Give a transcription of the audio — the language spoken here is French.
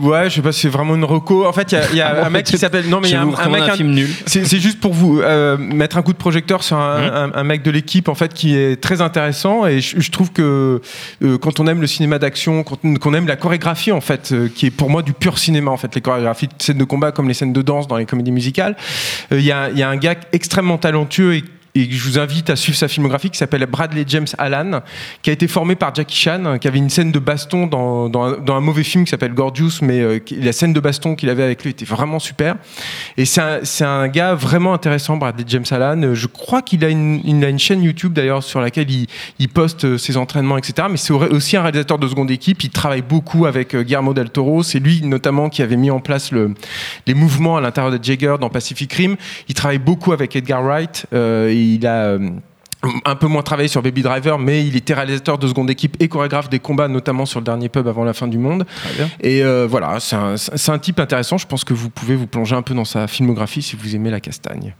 Ouais, je sais pas si c'est vraiment une reco. En fait, il y a, y a un mec qui s'appelle. Non, mais il y a un, mec. un un- film nul. C'est c'est juste pour vous euh, mettre un coup de projecteur sur un, un- un mec de l'équipe en fait qui est très intéressant et je, je trouve que euh, quand on aime le cinéma d'action, quand on- qu'on aime la chorégraphie en fait, euh, qui est pour moi du pur cinéma en fait, les chorégraphies de scènes de combat comme les scènes de danse dans les comédies musicales, euh, il y, a, y a un gars extrêmement talentueux et et je vous invite à suivre sa filmographie qui s'appelle Bradley James Allan, qui a été formé par Jackie Chan, qui avait une scène de baston dans, un, mauvais film qui s'appelle Gorgeous, mais euh, la scène de baston qu'il avait avec lui était vraiment super. Et c'est un, gars vraiment intéressant, Bradley James Allan. Euh, Je crois qu'il a une, chaîne YouTube d'ailleurs sur laquelle il, poste euh, ses entraînements, etc. Mais c'est au- aussi un réalisateur de seconde équipe. Il travaille beaucoup avec euh, Guillermo del Toro. C'est lui notamment qui avait mis en place le, les mouvements à l'intérieur de Jagger dans Pacific Rim. Il travaille beaucoup avec Edgar Wright. Il a euh, un peu moins travaillé sur Baby Driver, mais il était réalisateur de seconde équipe et chorégraphe des combats, notamment sur le dernier pub avant la fin du monde. Et euh, voilà, c'est un, c'est un type intéressant. Je pense que vous pouvez vous plonger un peu dans sa filmographie si vous aimez la castagne.